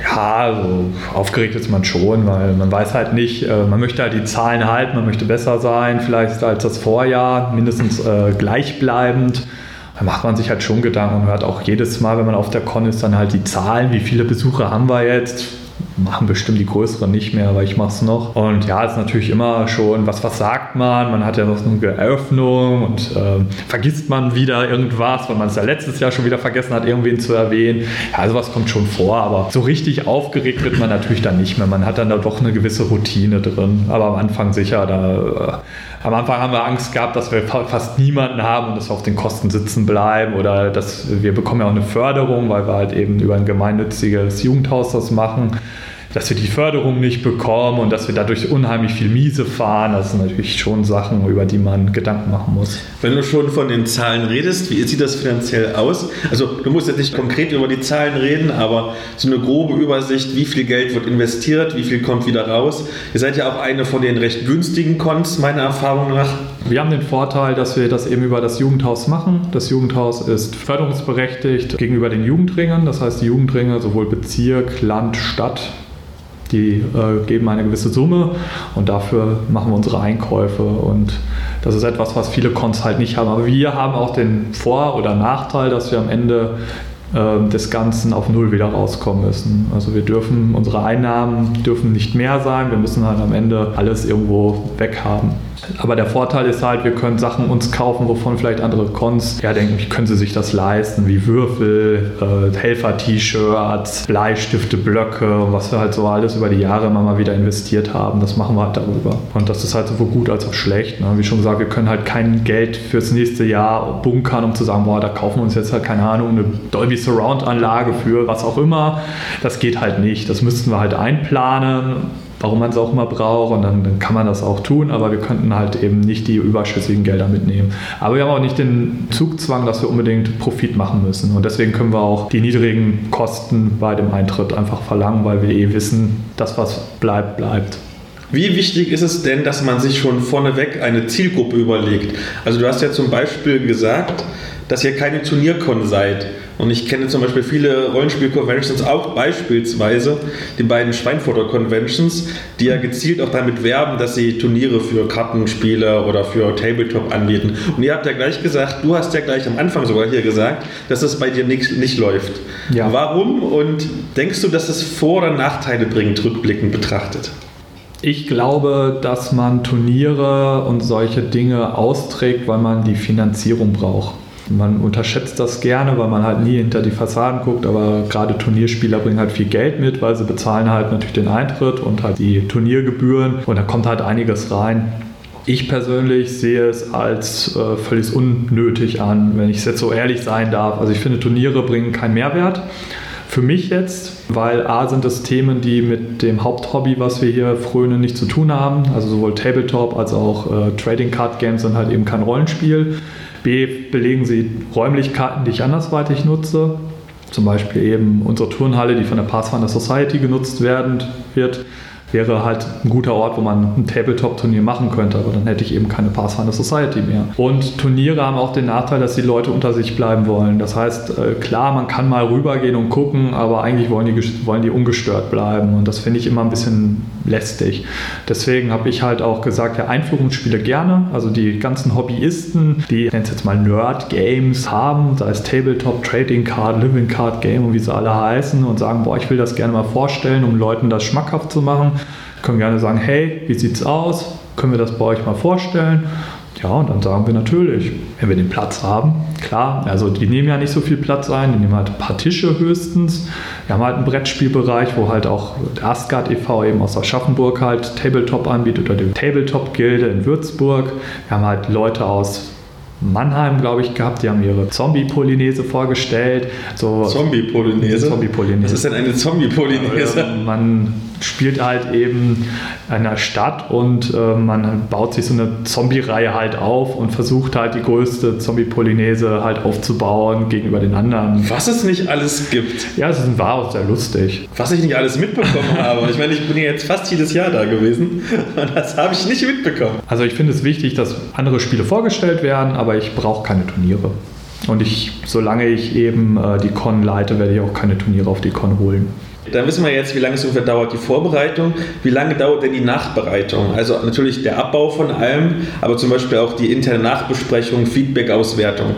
Ja, also aufgeregt ist man schon, weil man weiß halt nicht, äh, man möchte halt die Zahlen halten, man möchte besser sein, vielleicht als das Vorjahr, mindestens äh, gleichbleibend. Da macht man sich halt schon Gedanken und hört auch jedes Mal, wenn man auf der Con ist, dann halt die Zahlen, wie viele Besucher haben wir jetzt, machen bestimmt die größeren nicht mehr, aber ich mache es noch. Und ja, es ist natürlich immer schon, was, was sagt man? Man hat ja noch eine Eröffnung und äh, vergisst man wieder irgendwas, weil man es ja letztes Jahr schon wieder vergessen hat, irgendwen zu erwähnen. Ja, sowas kommt schon vor, aber so richtig aufgeregt wird man natürlich dann nicht mehr. Man hat dann da doch eine gewisse Routine drin. Aber am Anfang sicher, da. Äh, am Anfang haben wir Angst gehabt, dass wir fast niemanden haben und dass wir auf den Kosten sitzen bleiben oder dass wir bekommen ja auch eine Förderung, weil wir halt eben über ein gemeinnütziges Jugendhaus das machen dass wir die Förderung nicht bekommen und dass wir dadurch unheimlich viel Miese fahren. Das sind natürlich schon Sachen, über die man Gedanken machen muss. Wenn du schon von den Zahlen redest, wie sieht das finanziell aus? Also du musst jetzt nicht konkret über die Zahlen reden, aber so eine grobe Übersicht, wie viel Geld wird investiert, wie viel kommt wieder raus. Ihr seid ja auch eine von den recht günstigen Cons, meiner Erfahrung nach. Wir haben den Vorteil, dass wir das eben über das Jugendhaus machen. Das Jugendhaus ist förderungsberechtigt gegenüber den Jugendringen. Das heißt, die Jugendringe, sowohl Bezirk, Land, Stadt, die äh, geben eine gewisse Summe und dafür machen wir unsere Einkäufe. Und das ist etwas, was viele Cons halt nicht haben. Aber wir haben auch den Vor- oder Nachteil, dass wir am Ende äh, des Ganzen auf Null wieder rauskommen müssen. Also wir dürfen, unsere Einnahmen dürfen nicht mehr sein, wir müssen halt am Ende alles irgendwo weghaben. Aber der Vorteil ist halt, wir können Sachen uns kaufen, wovon vielleicht andere Cons ja denken, wie können sie sich das leisten, wie Würfel, äh, Helfer-T-Shirts, Bleistifte, Blöcke was wir halt so alles über die Jahre immer mal wieder investiert haben. Das machen wir halt darüber. Und das ist halt sowohl gut als auch schlecht. Ne? Wie schon gesagt, wir können halt kein Geld fürs nächste Jahr bunkern, um zu sagen, boah, da kaufen wir uns jetzt halt, keine Ahnung, eine Dolby Surround-Anlage für was auch immer. Das geht halt nicht. Das müssten wir halt einplanen warum man es auch immer braucht und dann, dann, kann man das auch tun, aber wir könnten halt eben nicht die überschüssigen Gelder mitnehmen. Aber wir haben auch nicht den Zugzwang, dass wir unbedingt Profit machen müssen und deswegen können wir auch die niedrigen Kosten bei dem Eintritt einfach verlangen, weil wir eh wissen, dass was bleibt, bleibt. Wie wichtig ist es denn, dass man sich schon vorneweg eine Zielgruppe überlegt? Also du hast ja zum Beispiel gesagt, dass ihr keine Turnierkon seid. Und ich kenne zum Beispiel viele Rollenspiel-Conventions, auch beispielsweise die beiden Schweinfurter Conventions, die ja gezielt auch damit werben, dass sie Turniere für Kartenspiele oder für Tabletop anbieten. Und ihr habt ja gleich gesagt, du hast ja gleich am Anfang sogar hier gesagt, dass es bei dir nicht, nicht läuft. Ja. Warum und denkst du, dass es Vor- oder Nachteile bringt, rückblickend betrachtet? Ich glaube, dass man Turniere und solche Dinge austrägt, weil man die Finanzierung braucht. Man unterschätzt das gerne, weil man halt nie hinter die Fassaden guckt, aber gerade Turnierspieler bringen halt viel Geld mit, weil sie bezahlen halt natürlich den Eintritt und halt die Turniergebühren und da kommt halt einiges rein. Ich persönlich sehe es als äh, völlig unnötig an, wenn ich es jetzt so ehrlich sein darf. Also ich finde, Turniere bringen keinen Mehrwert. Für mich jetzt, weil A sind es Themen, die mit dem Haupthobby, was wir hier frönen, nicht zu tun haben. Also sowohl Tabletop als auch äh, Trading Card Games sind halt eben kein Rollenspiel. B belegen sie Räumlichkeiten, die ich andersweitig nutze. Zum Beispiel eben unsere Turnhalle, die von der Pathfinder Society genutzt werden wird wäre halt ein guter Ort, wo man ein Tabletop-Turnier machen könnte, aber dann hätte ich eben keine Pathfinder Society mehr. Und Turniere haben auch den Nachteil, dass die Leute unter sich bleiben wollen. Das heißt, äh, klar, man kann mal rübergehen und gucken, aber eigentlich wollen die, wollen die ungestört bleiben und das finde ich immer ein bisschen lästig. Deswegen habe ich halt auch gesagt, ja, Einführungsspiele gerne, also die ganzen Hobbyisten, die, ich nenne es jetzt mal Nerd-Games haben, sei es Tabletop, Trading Card, Living Card Game und wie sie alle heißen und sagen, boah, ich will das gerne mal vorstellen, um Leuten das schmackhaft zu machen können gerne sagen, hey, wie sieht es aus? Können wir das bei euch mal vorstellen? Ja, und dann sagen wir natürlich, wenn wir den Platz haben, klar, also die nehmen ja nicht so viel Platz ein, die nehmen halt ein paar Tische höchstens. Wir haben halt einen Brettspielbereich, wo halt auch der Asgard e.V. eben aus Aschaffenburg halt Tabletop anbietet oder die Tabletop-Gilde in Würzburg. Wir haben halt Leute aus Mannheim, glaube ich, gehabt. Die haben ihre Zombie-Polynese vorgestellt. So Zombie-Polynese? Zombie-Polynese. Was ist denn eine Zombie-Polynese? Man spielt halt eben in einer Stadt und äh, man baut sich so eine Zombie-Reihe halt auf und versucht halt die größte Zombie-Polynese halt aufzubauen gegenüber den anderen. Was es nicht alles gibt. Ja, es war auch sehr lustig. Was ich nicht alles mitbekommen habe. Ich meine, ich bin jetzt fast jedes Jahr da gewesen und das habe ich nicht mitbekommen. Also ich finde es wichtig, dass andere Spiele vorgestellt werden, aber ich brauche keine Turniere. Und ich, solange ich eben äh, die Con leite, werde ich auch keine Turniere auf die Con holen. Dann wissen wir jetzt, wie lange es ungefähr dauert die Vorbereitung. Wie lange dauert denn die Nachbereitung? Also natürlich der Abbau von allem, aber zum Beispiel auch die interne Nachbesprechung, Feedback, Auswertung.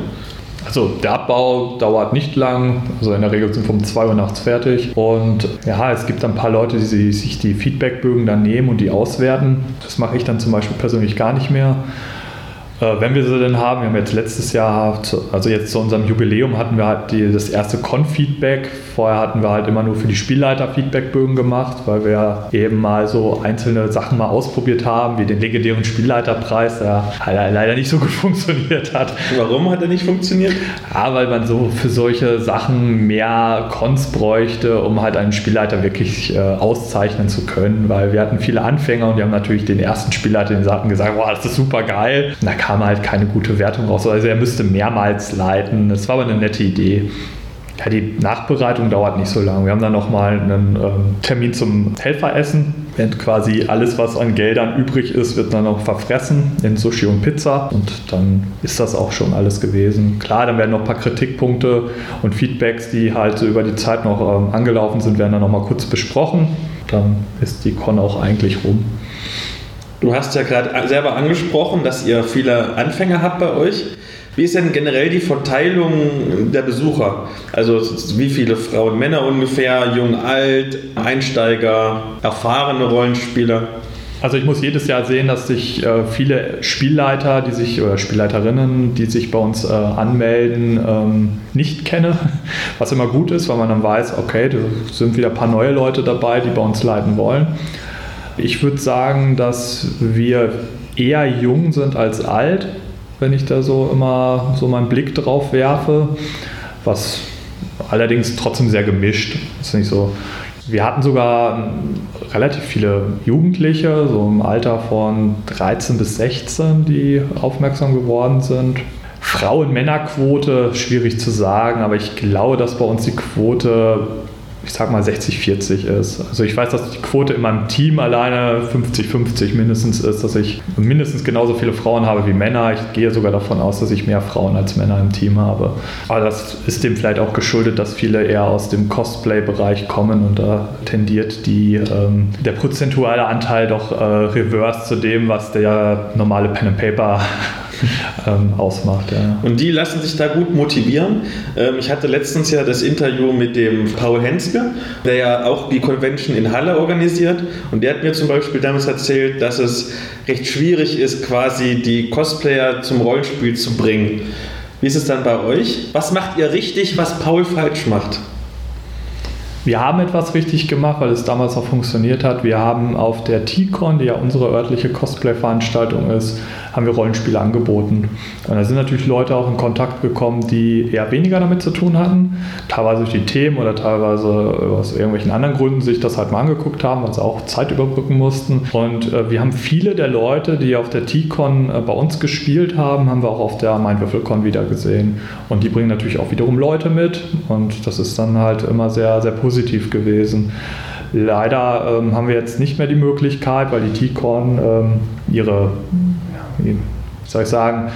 Also der Abbau dauert nicht lang, also in der Regel sind wir um 2 Uhr nachts fertig. Und ja, es gibt ein paar Leute, die sich die Feedbackbögen dann nehmen und die auswerten. Das mache ich dann zum Beispiel persönlich gar nicht mehr. Äh, wenn wir sie denn haben, wir haben jetzt letztes Jahr, also jetzt zu unserem Jubiläum hatten wir halt die, das erste Con-Feedback. Vorher hatten wir halt immer nur für die Spielleiter Feedbackbögen gemacht, weil wir eben mal so einzelne Sachen mal ausprobiert haben, wie den legendären Spielleiterpreis, der leider nicht so gut funktioniert hat. Warum hat er nicht funktioniert? Ja, weil man so für solche Sachen mehr Cons bräuchte, um halt einen Spielleiter wirklich äh, auszeichnen zu können, weil wir hatten viele Anfänger und die haben natürlich den ersten Spielleiter, den hatten gesagt, wow, das ist super geil. Und da kam halt keine gute Wertung raus. Also er müsste mehrmals leiten. Das war aber eine nette Idee. Ja, die Nachbereitung dauert nicht so lange. Wir haben dann nochmal einen ähm, Termin zum Helferessen. Wenn quasi alles, was an Geldern übrig ist, wird dann noch verfressen in Sushi und Pizza. Und dann ist das auch schon alles gewesen. Klar, dann werden noch ein paar Kritikpunkte und Feedbacks, die halt so über die Zeit noch ähm, angelaufen sind, werden dann nochmal kurz besprochen. Dann ist die Con auch eigentlich rum. Du hast ja gerade selber angesprochen, dass ihr viele Anfänger habt bei euch. Wie ist denn generell die Verteilung der Besucher? Also wie viele Frauen, Männer ungefähr, jung, alt, Einsteiger, erfahrene Rollenspieler? Also ich muss jedes Jahr sehen, dass sich äh, viele Spielleiter, die sich oder Spielleiterinnen, die sich bei uns äh, anmelden, ähm, nicht kenne, was immer gut ist, weil man dann weiß, okay, da sind wieder ein paar neue Leute dabei, die bei uns leiten wollen. Ich würde sagen, dass wir eher jung sind als alt, wenn ich da so immer so meinen Blick drauf werfe, was allerdings trotzdem sehr gemischt. ist nicht so. Wir hatten sogar relativ viele Jugendliche, so im Alter von 13 bis 16, die aufmerksam geworden sind. Frauen-Männer-Quote, schwierig zu sagen, aber ich glaube, dass bei uns die Quote ich sag mal 60-40 ist. Also ich weiß, dass die Quote in meinem Team alleine 50-50 mindestens ist, dass ich mindestens genauso viele Frauen habe wie Männer. Ich gehe sogar davon aus, dass ich mehr Frauen als Männer im Team habe. Aber das ist dem vielleicht auch geschuldet, dass viele eher aus dem Cosplay-Bereich kommen und da tendiert die, ähm, der prozentuale Anteil doch äh, reverse zu dem, was der normale Pen and Paper ähm, ausmacht. Ja. Und die lassen sich da gut motivieren. Ähm, ich hatte letztens ja das Interview mit dem Paul Henske, der ja auch die Convention in Halle organisiert. Und der hat mir zum Beispiel damals erzählt, dass es recht schwierig ist, quasi die Cosplayer zum Rollenspiel zu bringen. Wie ist es dann bei euch? Was macht ihr richtig, was Paul falsch macht? Wir haben etwas richtig gemacht, weil es damals auch funktioniert hat. Wir haben auf der T-Con, die ja unsere örtliche Cosplay-Veranstaltung ist, haben wir Rollenspiele angeboten. Und da sind natürlich Leute auch in Kontakt gekommen, die eher weniger damit zu tun hatten, teilweise durch die Themen oder teilweise aus irgendwelchen anderen Gründen sich das halt mal angeguckt haben, weil sie auch Zeit überbrücken mussten. Und äh, wir haben viele der Leute, die auf der T-Con äh, bei uns gespielt haben, haben wir auch auf der Mindwürfelcon wieder gesehen. Und die bringen natürlich auch wiederum Leute mit und das ist dann halt immer sehr, sehr positiv gewesen. Leider ähm, haben wir jetzt nicht mehr die Möglichkeit, weil die T-Con ähm, ihre soll ich sagen,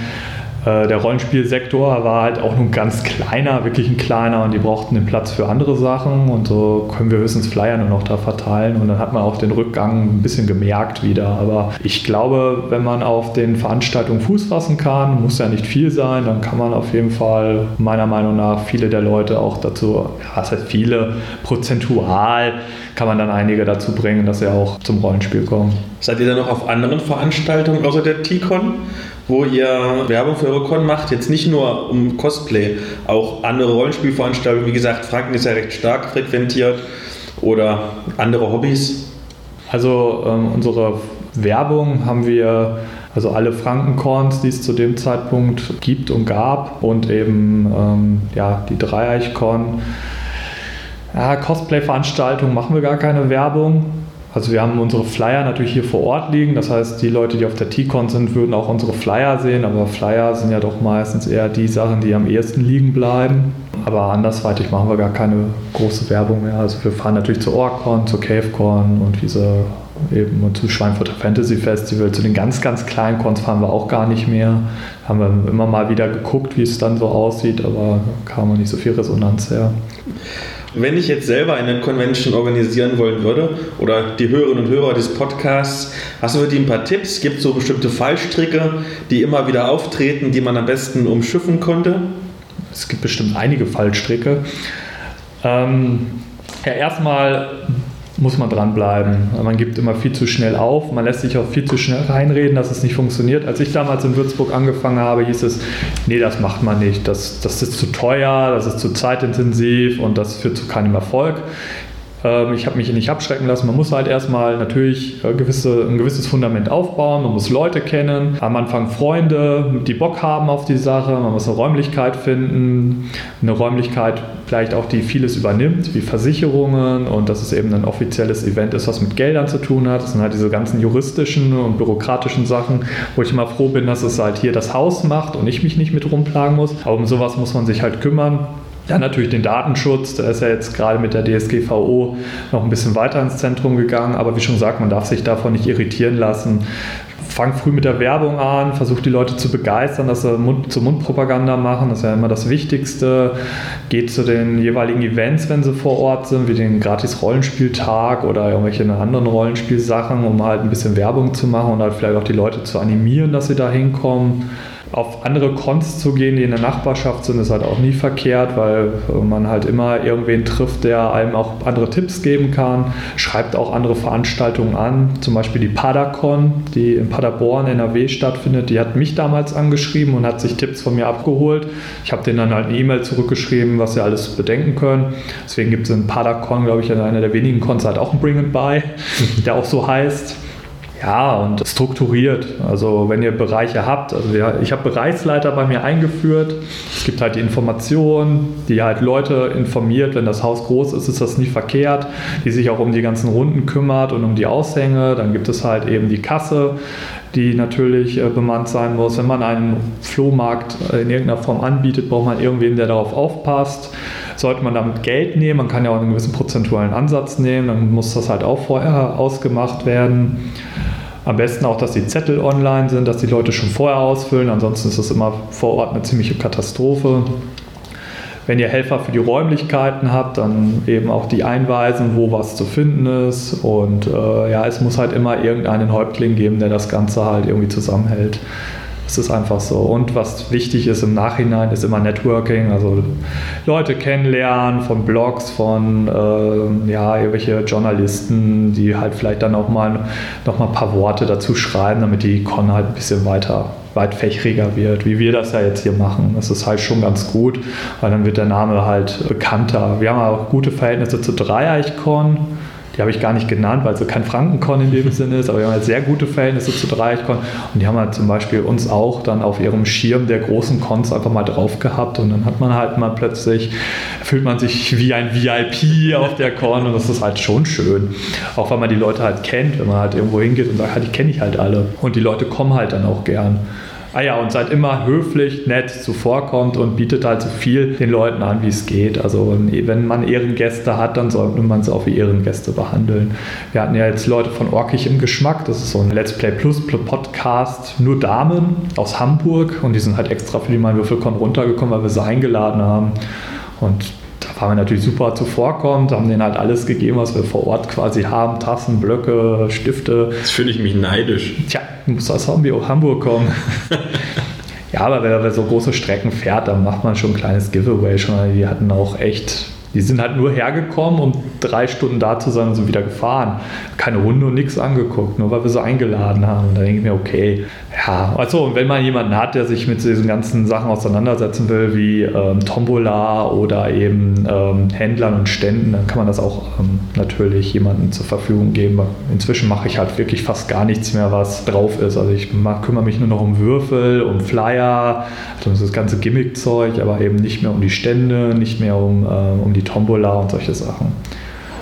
äh, der Rollenspielsektor war halt auch nur ein ganz kleiner, wirklich ein kleiner und die brauchten den Platz für andere Sachen und so können wir höchstens Flyer nur noch da verteilen und dann hat man auch den Rückgang ein bisschen gemerkt wieder. Aber ich glaube, wenn man auf den Veranstaltungen Fuß fassen kann, muss ja nicht viel sein, dann kann man auf jeden Fall meiner Meinung nach viele der Leute auch dazu, ja, das heißt viele, prozentual kann man dann einige dazu bringen, dass sie auch zum Rollenspiel kommen. Seid ihr dann noch auf anderen Veranstaltungen außer der T-Con? Wo ihr Werbung für eure Con macht, jetzt nicht nur um Cosplay, auch andere Rollenspielveranstaltungen. Wie gesagt, Franken ist ja recht stark frequentiert oder andere Hobbys. Also ähm, unsere Werbung haben wir, also alle Frankenkorns, die es zu dem Zeitpunkt gibt und gab und eben ähm, ja, die Dreieichkorn. Ja, Cosplay-Veranstaltungen machen wir gar keine Werbung. Also wir haben unsere Flyer natürlich hier vor Ort liegen. Das heißt, die Leute, die auf der T-Con sind, würden auch unsere Flyer sehen. Aber Flyer sind ja doch meistens eher die Sachen, die am ehesten liegen bleiben. Aber andersweitig machen wir gar keine große Werbung mehr. Also wir fahren natürlich zur Orcon, zur CaveCon und diese eben und zu Schweinfurter Fantasy Festival. Zu den ganz, ganz kleinen Cons fahren wir auch gar nicht mehr. Haben wir immer mal wieder geguckt, wie es dann so aussieht, aber kam nicht so viel Resonanz her. Wenn ich jetzt selber eine Convention organisieren wollen würde oder die Hörerinnen und Hörer des Podcasts, hast du für die ein paar Tipps? Gibt es so bestimmte Fallstricke, die immer wieder auftreten, die man am besten umschiffen konnte? es gibt bestimmt einige Fallstricke. Ähm, ja, erstmal muss man dranbleiben. Man gibt immer viel zu schnell auf, man lässt sich auch viel zu schnell reinreden, dass es nicht funktioniert. Als ich damals in Würzburg angefangen habe, hieß es, nee, das macht man nicht, das, das ist zu teuer, das ist zu zeitintensiv und das führt zu keinem Erfolg. Ähm, ich habe mich nicht abschrecken lassen. Man muss halt erstmal natürlich äh, gewisse, ein gewisses Fundament aufbauen. Man muss Leute kennen, am Anfang Freunde, die Bock haben auf die Sache. Man muss eine Räumlichkeit finden, eine Räumlichkeit vielleicht auch, die vieles übernimmt, wie Versicherungen und dass es eben ein offizielles Event ist, was mit Geldern zu tun hat. Das sind halt diese ganzen juristischen und bürokratischen Sachen, wo ich immer froh bin, dass es halt hier das Haus macht und ich mich nicht mit rumplagen muss. Aber um sowas muss man sich halt kümmern. Ja, natürlich den Datenschutz, der ist ja jetzt gerade mit der DSGVO noch ein bisschen weiter ins Zentrum gegangen, aber wie schon gesagt, man darf sich davon nicht irritieren lassen. Fang früh mit der Werbung an, versuch die Leute zu begeistern, dass sie Mund zu Mund-Propaganda machen, das ist ja immer das Wichtigste. Geht zu den jeweiligen Events, wenn sie vor Ort sind, wie den Gratis-Rollenspieltag oder irgendwelche anderen Rollenspielsachen, um halt ein bisschen Werbung zu machen und halt vielleicht auch die Leute zu animieren, dass sie da hinkommen auf andere Cons zu gehen, die in der Nachbarschaft sind, ist halt auch nie verkehrt, weil man halt immer irgendwen trifft, der einem auch andere Tipps geben kann. Schreibt auch andere Veranstaltungen an, zum Beispiel die Padacon, die in Paderborn, NRW stattfindet. Die hat mich damals angeschrieben und hat sich Tipps von mir abgeholt. Ich habe denen dann halt eine E-Mail zurückgeschrieben, was sie alles bedenken können. Deswegen gibt es in Padacon, glaube ich, in einer der wenigen Cons halt auch einen Bring It By, der auch so heißt. Ja, und strukturiert. Also wenn ihr Bereiche habt, also wir, ich habe Bereichsleiter bei mir eingeführt. Es gibt halt die Informationen, die halt Leute informiert, wenn das Haus groß ist, ist das nie verkehrt, die sich auch um die ganzen Runden kümmert und um die Aushänge. Dann gibt es halt eben die Kasse, die natürlich äh, bemannt sein muss. Wenn man einen Flohmarkt äh, in irgendeiner Form anbietet, braucht man irgendwen, der darauf aufpasst. Sollte man damit Geld nehmen, man kann ja auch einen gewissen prozentualen Ansatz nehmen, dann muss das halt auch vorher ausgemacht werden. Am besten auch, dass die Zettel online sind, dass die Leute schon vorher ausfüllen. Ansonsten ist das immer vor Ort eine ziemliche Katastrophe. Wenn ihr Helfer für die Räumlichkeiten habt, dann eben auch die einweisen, wo was zu finden ist. Und äh, ja, es muss halt immer irgendeinen Häuptling geben, der das Ganze halt irgendwie zusammenhält. Es ist einfach so. Und was wichtig ist im Nachhinein, ist immer Networking, also Leute kennenlernen von Blogs, von äh, ja, irgendwelche Journalisten, die halt vielleicht dann auch mal noch mal ein paar Worte dazu schreiben, damit die Con halt ein bisschen weiter weitfächriger wird, wie wir das ja jetzt hier machen. Das ist halt schon ganz gut, weil dann wird der Name halt bekannter. Wir haben auch gute Verhältnisse zu Dreieichkorn die habe ich gar nicht genannt, weil so kein Frankenkon in dem Sinne ist, aber wir haben halt sehr gute Verhältnisse zu Dreieichkon und die haben halt zum Beispiel uns auch dann auf ihrem Schirm der großen Cons einfach mal drauf gehabt. Und dann hat man halt mal plötzlich, fühlt man sich wie ein VIP auf der Con und das ist halt schon schön. Auch weil man die Leute halt kennt, wenn man halt irgendwo hingeht und sagt, die kenne ich halt alle. Und die Leute kommen halt dann auch gern. Ah ja, und seid immer höflich, nett, zuvorkommt und bietet halt so viel den Leuten an, wie es geht. Also wenn man Ehrengäste hat, dann sollte man sie auch wie Ehrengäste behandeln. Wir hatten ja jetzt Leute von Orkig im Geschmack, das ist so ein Let's Play Plus Podcast, nur Damen aus Hamburg und die sind halt extra für die Mein Würfelkon runtergekommen, weil wir sie eingeladen haben. Und da waren wir natürlich super zuvorkommt, haben denen halt alles gegeben, was wir vor Ort quasi haben: Tassen, Blöcke, Stifte. Das finde ich mich neidisch. Tja, muss aus Hamburg kommen. ja, aber wenn er so große Strecken fährt, dann macht man schon ein kleines Giveaway schon. Die hatten auch echt die sind halt nur hergekommen, um drei Stunden da zu sein und sind wieder gefahren. Keine Runde und nichts angeguckt, nur weil wir sie eingeladen haben. Und da denke ich mir, okay, ja, also wenn man jemanden hat, der sich mit diesen ganzen Sachen auseinandersetzen will, wie ähm, Tombola oder eben ähm, Händlern und Ständen, dann kann man das auch ähm, natürlich jemandem zur Verfügung geben. Inzwischen mache ich halt wirklich fast gar nichts mehr, was drauf ist. Also ich mach, kümmere mich nur noch um Würfel, um Flyer, also das ganze Gimmickzeug, aber eben nicht mehr um die Stände, nicht mehr um, äh, um die Tombola und solche Sachen.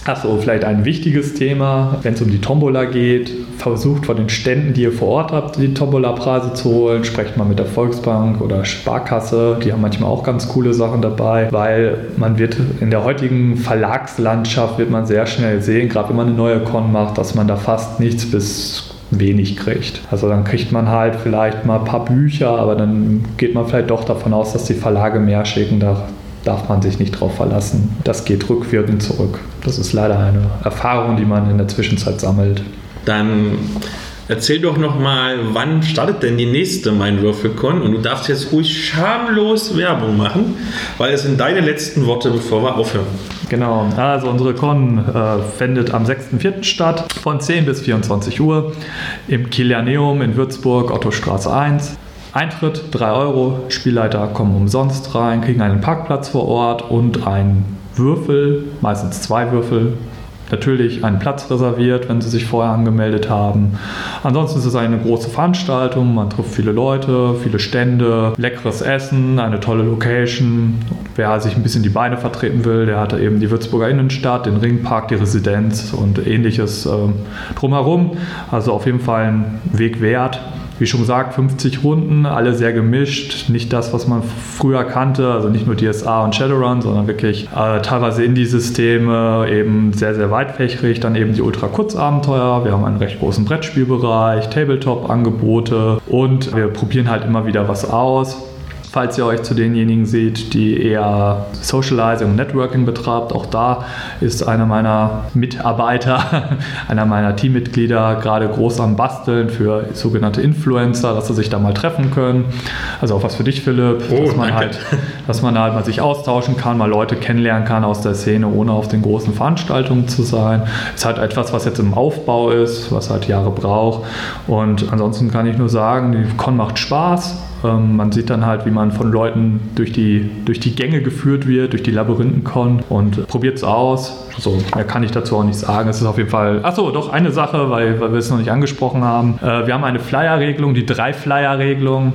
Achso, vielleicht ein wichtiges Thema, wenn es um die Tombola geht. Versucht von den Ständen, die ihr vor Ort habt, die Tombola-Preise zu holen. Sprecht mal mit der Volksbank oder Sparkasse. Die haben manchmal auch ganz coole Sachen dabei, weil man wird in der heutigen Verlagslandschaft wird man sehr schnell sehen, gerade wenn man eine neue Con macht, dass man da fast nichts bis wenig kriegt. Also dann kriegt man halt vielleicht mal ein paar Bücher, aber dann geht man vielleicht doch davon aus, dass die Verlage mehr schicken. Da darf man sich nicht drauf verlassen. Das geht rückwirkend zurück. Das ist leider eine Erfahrung, die man in der Zwischenzeit sammelt. Dann Erzähl doch noch mal, wann startet denn die nächste Mein Würfelcon? Und du darfst jetzt ruhig schamlos Werbung machen, weil es sind deine letzten Worte, bevor wir aufhören. Genau, also unsere Con äh, findet am 6.4. statt, von 10 bis 24 Uhr im Kilianeum in Würzburg, Ottostraße 1. Eintritt 3 Euro, Spielleiter kommen umsonst rein, kriegen einen Parkplatz vor Ort und einen Würfel, meistens zwei Würfel, natürlich einen Platz reserviert, wenn sie sich vorher angemeldet haben. Ansonsten ist es eine große Veranstaltung, man trifft viele Leute, viele Stände, leckeres Essen, eine tolle Location. Wer sich ein bisschen die Beine vertreten will, der hat eben die Würzburger Innenstadt, den Ringpark, die Residenz und ähnliches äh, drumherum. Also auf jeden Fall ein Weg wert wie schon gesagt, 50 Runden, alle sehr gemischt. Nicht das, was man früher kannte, also nicht nur DSA und Shadowrun, sondern wirklich äh, teilweise Indie-Systeme, eben sehr, sehr weitfächrig. Dann eben die Ultra-Kurzabenteuer. Wir haben einen recht großen Brettspielbereich, Tabletop-Angebote und wir probieren halt immer wieder was aus falls ihr euch zu denjenigen seht, die eher Socializing und Networking betreibt. Auch da ist einer meiner Mitarbeiter, einer meiner Teammitglieder gerade groß am Basteln für sogenannte Influencer, dass sie sich da mal treffen können. Also auch was für dich, Philipp, oh, dass, man halt, dass man halt mal sich austauschen kann, mal Leute kennenlernen kann aus der Szene, ohne auf den großen Veranstaltungen zu sein. Ist halt etwas, was jetzt im Aufbau ist, was halt Jahre braucht. Und ansonsten kann ich nur sagen, die Con macht Spaß ähm, man sieht dann halt, wie man von Leuten durch die, durch die Gänge geführt wird, durch die Labyrinthen und probiert es aus. So, mehr kann ich dazu auch nicht sagen. Es ist auf jeden Fall. Achso, doch eine Sache, weil, weil wir es noch nicht angesprochen haben. Äh, wir haben eine Flyer-Regelung, die Drei-Flyer-Regelung.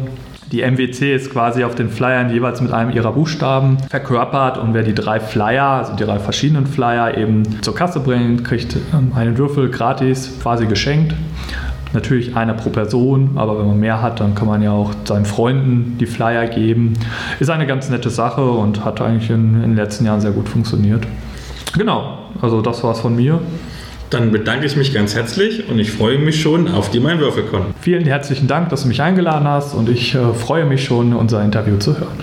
Die MWC ist quasi auf den Flyern jeweils mit einem ihrer Buchstaben verkörpert und wer die drei Flyer, also die drei verschiedenen Flyer eben zur Kasse bringt, kriegt ähm, einen Würfel gratis quasi geschenkt. Natürlich einer pro Person, aber wenn man mehr hat, dann kann man ja auch seinen Freunden die Flyer geben. Ist eine ganz nette Sache und hat eigentlich in, in den letzten Jahren sehr gut funktioniert. Genau, also das war's von mir. Dann bedanke ich mich ganz herzlich und ich freue mich schon auf die Mein Würfelkon. Vielen herzlichen Dank, dass du mich eingeladen hast und ich äh, freue mich schon, unser Interview zu hören.